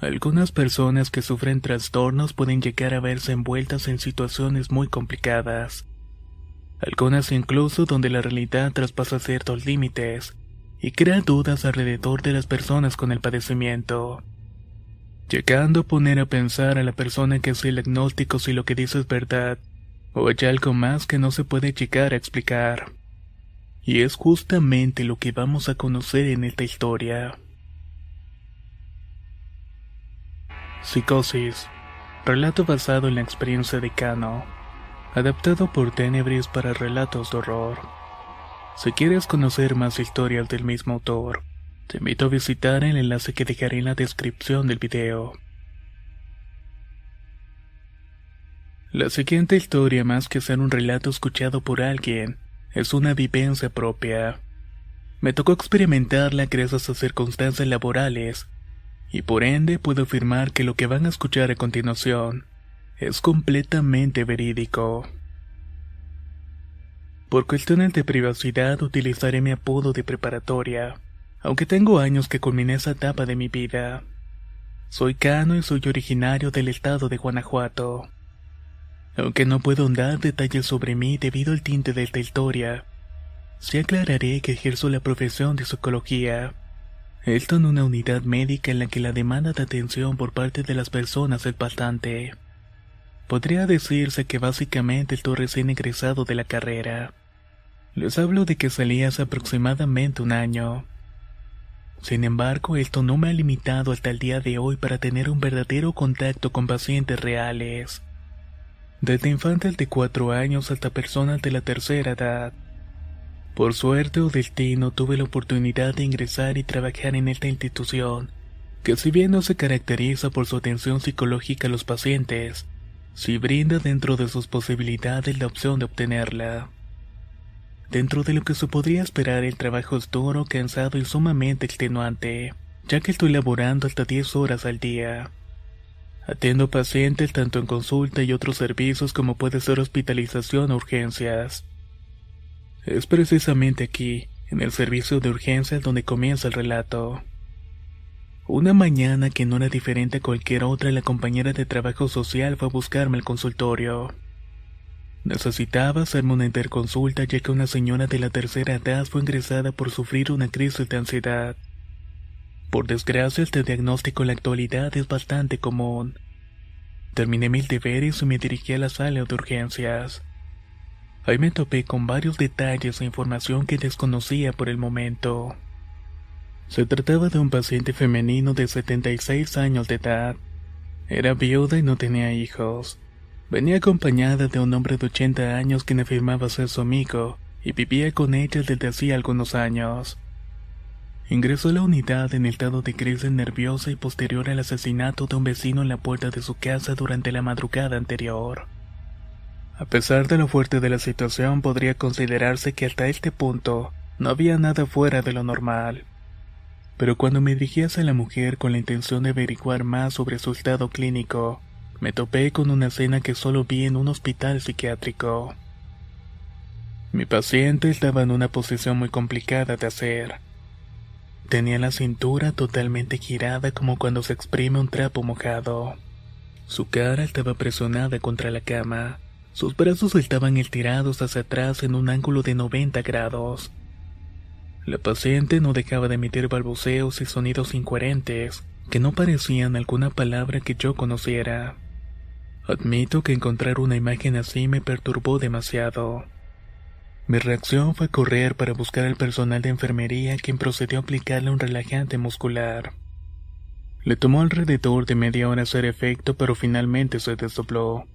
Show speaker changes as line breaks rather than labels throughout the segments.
Algunas personas que sufren trastornos pueden llegar a verse envueltas en situaciones muy complicadas. Algunas incluso donde la realidad traspasa ciertos límites y crea dudas alrededor de las personas con el padecimiento. Llegando a poner a pensar a la persona que es el agnóstico si lo que dice es verdad, o hay algo más que no se puede llegar a explicar. Y es justamente lo que vamos a conocer en esta historia. Psicosis. Relato basado en la experiencia de Cano. Adaptado por Tenebris para relatos de horror. Si quieres conocer más historias del mismo autor, te invito a visitar el enlace que dejaré en la descripción del video. La siguiente historia, más que ser un relato escuchado por alguien, es una vivencia propia. Me tocó experimentarla gracias a circunstancias laborales y por ende puedo afirmar que lo que van a escuchar a continuación es completamente verídico. Por cuestiones de privacidad utilizaré mi apodo de preparatoria, aunque tengo años que culminé esa etapa de mi vida. Soy Cano y soy originario del estado de Guanajuato. Aunque no puedo dar detalles sobre mí debido al tinte de esta historia, sí aclararé que ejerzo la profesión de psicología esto en una unidad médica en la que la demanda de atención por parte de las personas es bastante. Podría decirse que básicamente estoy recién egresado de la carrera. Les hablo de que salí hace aproximadamente un año. Sin embargo, esto no me ha limitado hasta el día de hoy para tener un verdadero contacto con pacientes reales. Desde infantes de cuatro años hasta personas de la tercera edad. Por suerte o destino tuve la oportunidad de ingresar y trabajar en esta institución, que si bien no se caracteriza por su atención psicológica a los pacientes, sí brinda dentro de sus posibilidades la opción de obtenerla. Dentro de lo que se podría esperar el trabajo es duro, cansado y sumamente extenuante, ya que estoy laborando hasta 10 horas al día. Atiendo pacientes tanto en consulta y otros servicios como puede ser hospitalización o urgencias. Es precisamente aquí, en el servicio de urgencias, donde comienza el relato. Una mañana que no era diferente a cualquier otra, la compañera de trabajo social fue a buscarme al consultorio. Necesitaba hacerme una interconsulta ya que una señora de la tercera edad fue ingresada por sufrir una crisis de ansiedad. Por desgracia, este diagnóstico en la actualidad es bastante común. Terminé mis deberes y me dirigí a la sala de urgencias. Ahí me topé con varios detalles e información que desconocía por el momento. Se trataba de un paciente femenino de 76 años de edad. Era viuda y no tenía hijos. Venía acompañada de un hombre de 80 años quien afirmaba ser su amigo y vivía con ella desde hacía algunos años. Ingresó a la unidad en estado de crisis nerviosa y posterior al asesinato de un vecino en la puerta de su casa durante la madrugada anterior. A pesar de lo fuerte de la situación, podría considerarse que hasta este punto no había nada fuera de lo normal. Pero cuando me dirigí hacia la mujer con la intención de averiguar más sobre su estado clínico, me topé con una escena que solo vi en un hospital psiquiátrico. Mi paciente estaba en una posición muy complicada de hacer. Tenía la cintura totalmente girada como cuando se exprime un trapo mojado. Su cara estaba presionada contra la cama sus brazos estaban estirados hacia atrás en un ángulo de 90 grados. La paciente no dejaba de emitir balbuceos y sonidos incoherentes que no parecían alguna palabra que yo conociera. Admito que encontrar una imagen así me perturbó demasiado. Mi reacción fue correr para buscar al personal de enfermería quien procedió a aplicarle un relajante muscular. Le tomó alrededor de media hora hacer efecto pero finalmente se desdobló.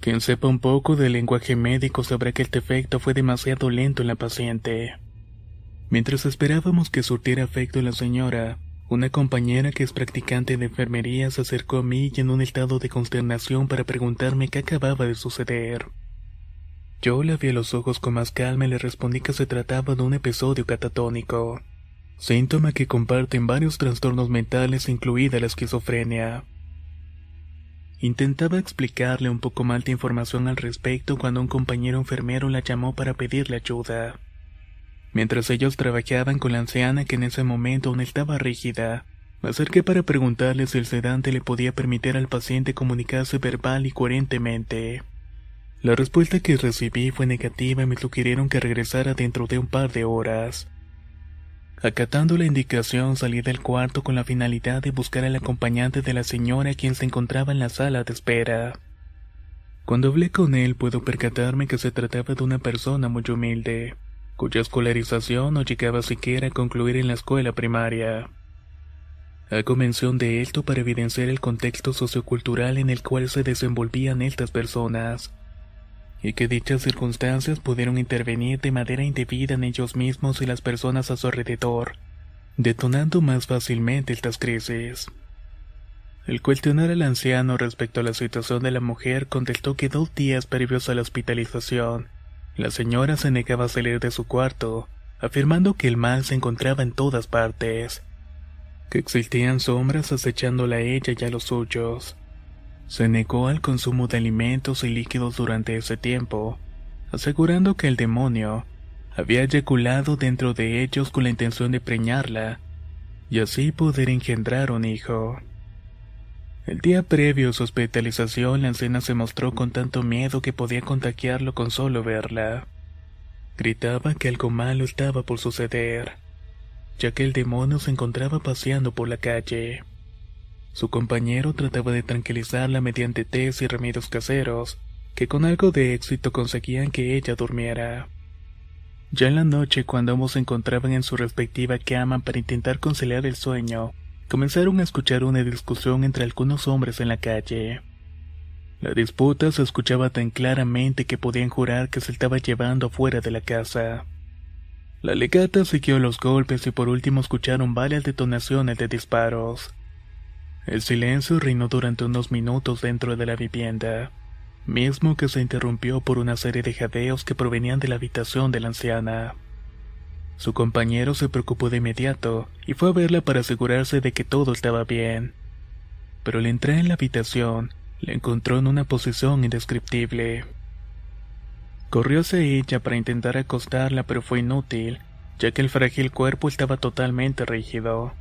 Quien sepa un poco del lenguaje médico sabrá que el defecto fue demasiado lento en la paciente. Mientras esperábamos que surtiera efecto la señora, una compañera que es practicante de enfermería se acercó a mí y en un estado de consternación para preguntarme qué acababa de suceder. Yo le vi a los ojos con más calma y le respondí que se trataba de un episodio catatónico, síntoma que comparten varios trastornos mentales incluida la esquizofrenia. Intentaba explicarle un poco más de información al respecto cuando un compañero enfermero la llamó para pedirle ayuda. Mientras ellos trabajaban con la anciana que en ese momento aún estaba rígida, me acerqué para preguntarle si el sedante le podía permitir al paciente comunicarse verbal y coherentemente. La respuesta que recibí fue negativa y me sugirieron que regresara dentro de un par de horas. Acatando la indicación salí del cuarto con la finalidad de buscar al acompañante de la señora quien se encontraba en la sala de espera. Cuando hablé con él puedo percatarme que se trataba de una persona muy humilde, cuya escolarización no llegaba siquiera a concluir en la escuela primaria. Hago mención de esto para evidenciar el contexto sociocultural en el cual se desenvolvían estas personas, y que dichas circunstancias pudieron intervenir de manera indebida en ellos mismos y las personas a su alrededor, detonando más fácilmente estas crisis. El cuestionar al anciano respecto a la situación de la mujer contestó que dos días previos a la hospitalización, la señora se negaba a salir de su cuarto, afirmando que el mal se encontraba en todas partes, que existían sombras acechándola a ella y a los suyos, se negó al consumo de alimentos y líquidos durante ese tiempo, asegurando que el demonio había eyaculado dentro de ellos con la intención de preñarla y así poder engendrar un hijo. El día previo a su hospitalización, la anciana se mostró con tanto miedo que podía contagiarlo con solo verla. Gritaba que algo malo estaba por suceder, ya que el demonio se encontraba paseando por la calle. Su compañero trataba de tranquilizarla mediante tés y remedios caseros, que con algo de éxito conseguían que ella durmiera. Ya en la noche, cuando ambos se encontraban en su respectiva cama para intentar conciliar el sueño, comenzaron a escuchar una discusión entre algunos hombres en la calle. La disputa se escuchaba tan claramente que podían jurar que se estaba llevando fuera de la casa. La legata siguió los golpes y por último escucharon varias detonaciones de disparos. El silencio reinó durante unos minutos dentro de la vivienda, mismo que se interrumpió por una serie de jadeos que provenían de la habitación de la anciana. Su compañero se preocupó de inmediato y fue a verla para asegurarse de que todo estaba bien. Pero al entrar en la habitación, la encontró en una posición indescriptible. Corrió hacia ella para intentar acostarla, pero fue inútil, ya que el frágil cuerpo estaba totalmente rígido.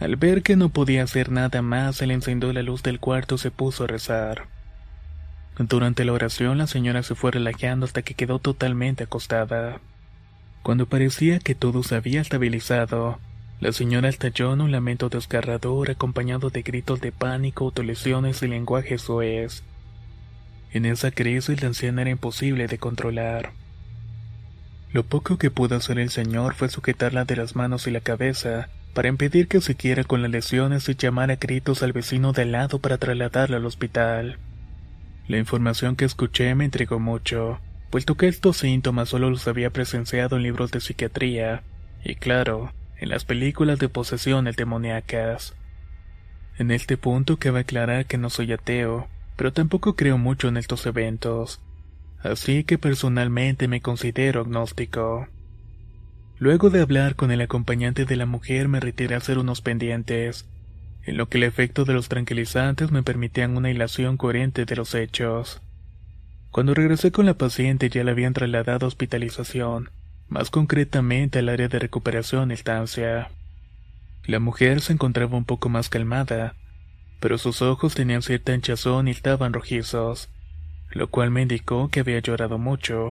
Al ver que no podía hacer nada más, le encendió la luz del cuarto y se puso a rezar. Durante la oración la señora se fue relajando hasta que quedó totalmente acostada. Cuando parecía que todo se había estabilizado, la señora estalló en un lamento desgarrador acompañado de gritos de pánico, autolesiones y lenguaje soez. En esa crisis la anciana era imposible de controlar. Lo poco que pudo hacer el señor fue sujetarla de las manos y la cabeza, para impedir que siguiera con las lesiones y llamar a gritos al vecino de al lado para trasladarla al hospital. La información que escuché me intrigó mucho, puesto que estos síntomas solo los había presenciado en libros de psiquiatría, y claro, en las películas de posesiones demoníacas. En este punto cabe aclarar que no soy ateo, pero tampoco creo mucho en estos eventos, así que personalmente me considero agnóstico. Luego de hablar con el acompañante de la mujer me retiré a hacer unos pendientes, en lo que el efecto de los tranquilizantes me permitían una hilación coherente de los hechos. Cuando regresé con la paciente ya la habían trasladado a hospitalización, más concretamente al área de recuperación estancia. La mujer se encontraba un poco más calmada, pero sus ojos tenían cierta hinchazón y estaban rojizos, lo cual me indicó que había llorado mucho.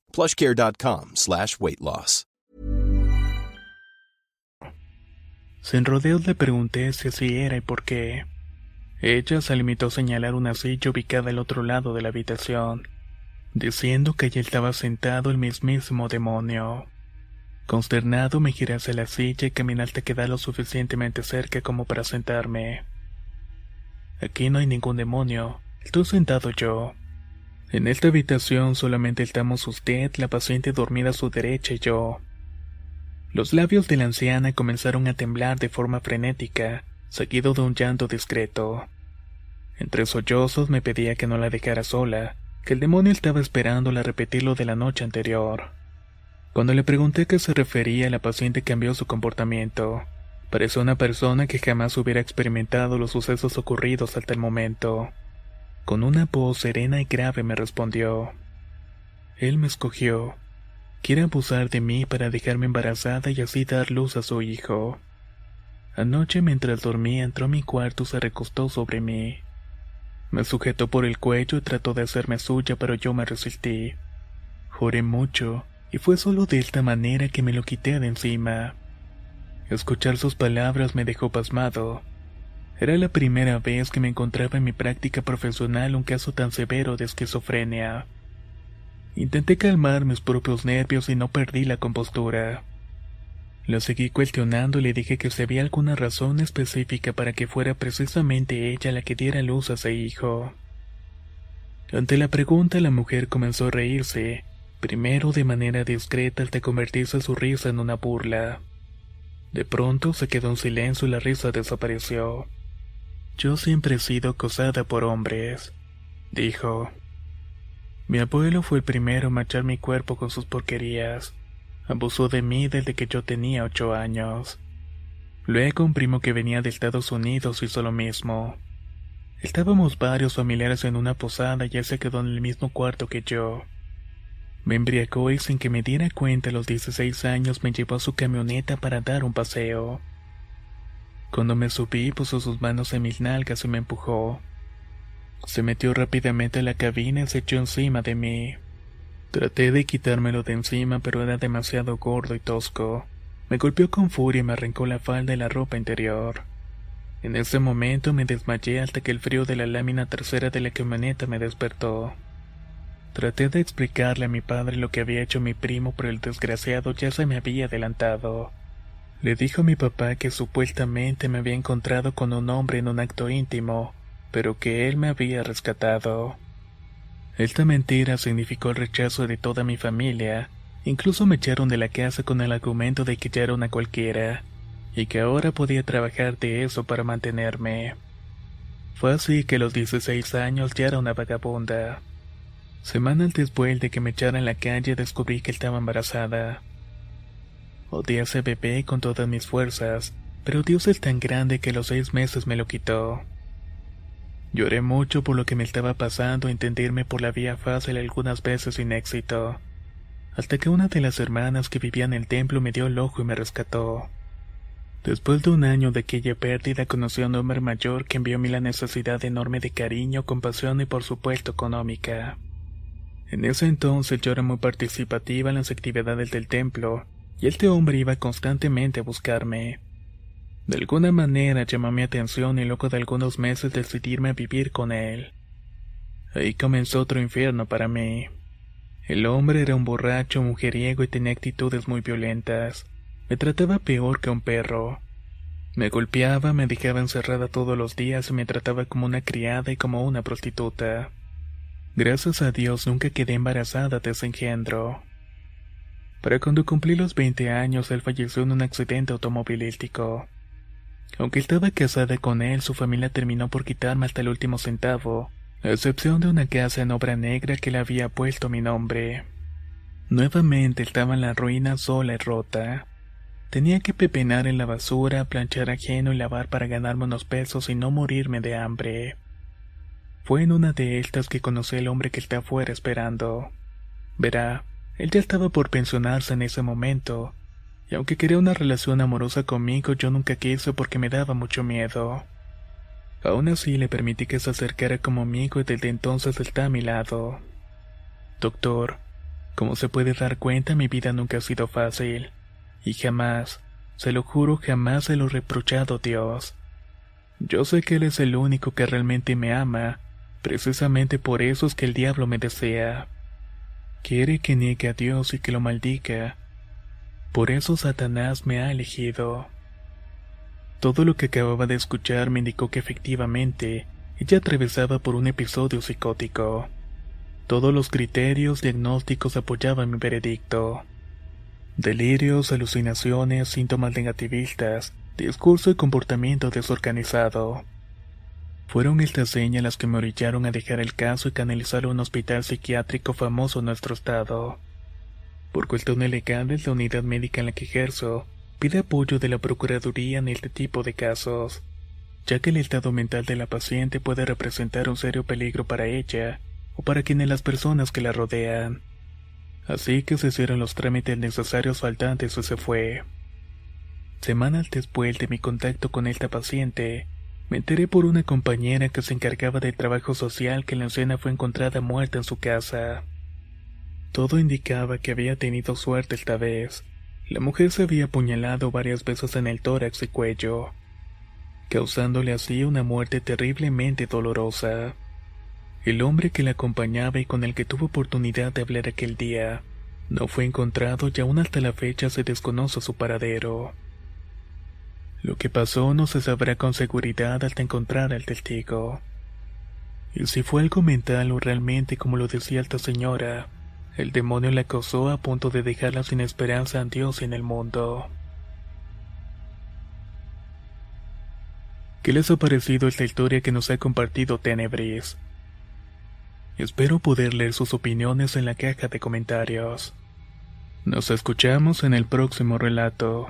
plushcare.com slash weight loss.
Sin rodeos le pregunté si así era y por qué. Ella se limitó a señalar una silla ubicada al otro lado de la habitación, diciendo que allí estaba sentado el mismísimo demonio. Consternado me giré hacia la silla y caminé hasta quedar lo suficientemente cerca como para sentarme. Aquí no hay ningún demonio, estoy sentado yo. En esta habitación solamente estamos usted, la paciente dormida a su derecha y yo. Los labios de la anciana comenzaron a temblar de forma frenética, seguido de un llanto discreto. Entre sollozos me pedía que no la dejara sola, que el demonio estaba esperándola repetir lo de la noche anterior. Cuando le pregunté a qué se refería, la paciente cambió su comportamiento. Pareció una persona que jamás hubiera experimentado los sucesos ocurridos hasta el momento. Con una voz serena y grave me respondió. Él me escogió. Quiere abusar de mí para dejarme embarazada y así dar luz a su hijo. Anoche mientras dormía entró a mi cuarto y se recostó sobre mí. Me sujetó por el cuello y trató de hacerme suya, pero yo me resistí. Juré mucho, y fue solo de esta manera que me lo quité de encima. Escuchar sus palabras me dejó pasmado. Era la primera vez que me encontraba en mi práctica profesional un caso tan severo de esquizofrenia. Intenté calmar mis propios nervios y no perdí la compostura. Lo seguí cuestionando y le dije que si había alguna razón específica para que fuera precisamente ella la que diera luz a ese hijo. Ante la pregunta la mujer comenzó a reírse, primero de manera discreta hasta convertirse su risa en una burla. De pronto se quedó en silencio y la risa desapareció. Yo siempre he sido acosada por hombres, dijo. Mi abuelo fue el primero en manchar mi cuerpo con sus porquerías. Abusó de mí desde que yo tenía ocho años. Luego un primo que venía de Estados Unidos hizo lo mismo. Estábamos varios familiares en una posada y él se quedó en el mismo cuarto que yo. Me embriagó y sin que me diera cuenta a los 16 años me llevó a su camioneta para dar un paseo. Cuando me subí puso sus manos en mis nalgas y me empujó. Se metió rápidamente a la cabina y se echó encima de mí. Traté de quitármelo de encima, pero era demasiado gordo y tosco. Me golpeó con furia y me arrancó la falda y la ropa interior. En ese momento me desmayé hasta que el frío de la lámina trasera de la camioneta me despertó. Traté de explicarle a mi padre lo que había hecho mi primo, pero el desgraciado ya se me había adelantado. Le dijo a mi papá que supuestamente me había encontrado con un hombre en un acto íntimo, pero que él me había rescatado. Esta mentira significó el rechazo de toda mi familia, incluso me echaron de la casa con el argumento de que ya era una cualquiera, y que ahora podía trabajar de eso para mantenerme. Fue así que a los 16 años ya era una vagabunda. Semanas después de que me echaran en la calle descubrí que estaba embarazada. Odié a ese bebé con todas mis fuerzas, pero Dios es tan grande que a los seis meses me lo quitó. Lloré mucho por lo que me estaba pasando e intentarme por la vía fácil algunas veces sin éxito, hasta que una de las hermanas que vivía en el templo me dio el ojo y me rescató. Después de un año de aquella pérdida conocí a un hombre mayor que envió a mí la necesidad enorme de cariño, compasión y por supuesto económica. En ese entonces yo era muy participativa en las actividades del templo, y este hombre iba constantemente a buscarme. De alguna manera llamó mi atención y luego de algunos meses decidirme a vivir con él. Ahí comenzó otro infierno para mí. El hombre era un borracho, mujeriego y tenía actitudes muy violentas. Me trataba peor que un perro. Me golpeaba, me dejaba encerrada todos los días y me trataba como una criada y como una prostituta. Gracias a Dios nunca quedé embarazada de ese engendro. Para cuando cumplí los 20 años, él falleció en un accidente automovilístico. Aunque estaba casada con él, su familia terminó por quitarme hasta el último centavo, a excepción de una casa en obra negra que le había puesto mi nombre. Nuevamente estaba en la ruina sola y rota. Tenía que pepenar en la basura, planchar ajeno y lavar para ganarme unos pesos y no morirme de hambre. Fue en una de estas que conocí al hombre que está afuera esperando. Verá, él ya estaba por pensionarse en ese momento, y aunque quería una relación amorosa conmigo, yo nunca quise porque me daba mucho miedo. Aún así le permití que se acercara como amigo y desde entonces está a mi lado. Doctor, como se puede dar cuenta, mi vida nunca ha sido fácil. Y jamás, se lo juro, jamás se lo he reprochado Dios. Yo sé que Él es el único que realmente me ama, precisamente por eso es que el diablo me desea. Quiere que niegue a Dios y que lo maldiga. Por eso Satanás me ha elegido. Todo lo que acababa de escuchar me indicó que efectivamente ella atravesaba por un episodio psicótico. Todos los criterios diagnósticos apoyaban mi veredicto. Delirios, alucinaciones, síntomas negativistas, discurso y comportamiento desorganizado. Fueron estas señas las que me orillaron a dejar el caso y canalizar a un hospital psiquiátrico famoso en nuestro estado. Por cuestiones legales, la unidad médica en la que ejerzo pide apoyo de la Procuraduría en este tipo de casos, ya que el estado mental de la paciente puede representar un serio peligro para ella o para quienes las personas que la rodean. Así que se hicieron los trámites necesarios faltantes y se fue. Semanas después de mi contacto con esta paciente, me enteré por una compañera que se encargaba del trabajo social que la anciana fue encontrada muerta en su casa. Todo indicaba que había tenido suerte esta vez. La mujer se había apuñalado varias veces en el tórax y cuello, causándole así una muerte terriblemente dolorosa. El hombre que la acompañaba y con el que tuvo oportunidad de hablar aquel día no fue encontrado y aún hasta la fecha se desconoce su paradero. Lo que pasó no se sabrá con seguridad hasta encontrar al testigo. Y si fue algo mental o realmente como lo decía esta señora, el demonio la acosó a punto de dejarla sin esperanza en Dios y en el mundo. ¿Qué les ha parecido esta historia que nos ha compartido Tenebris? Espero poder leer sus opiniones en la caja de comentarios. Nos escuchamos en el próximo relato.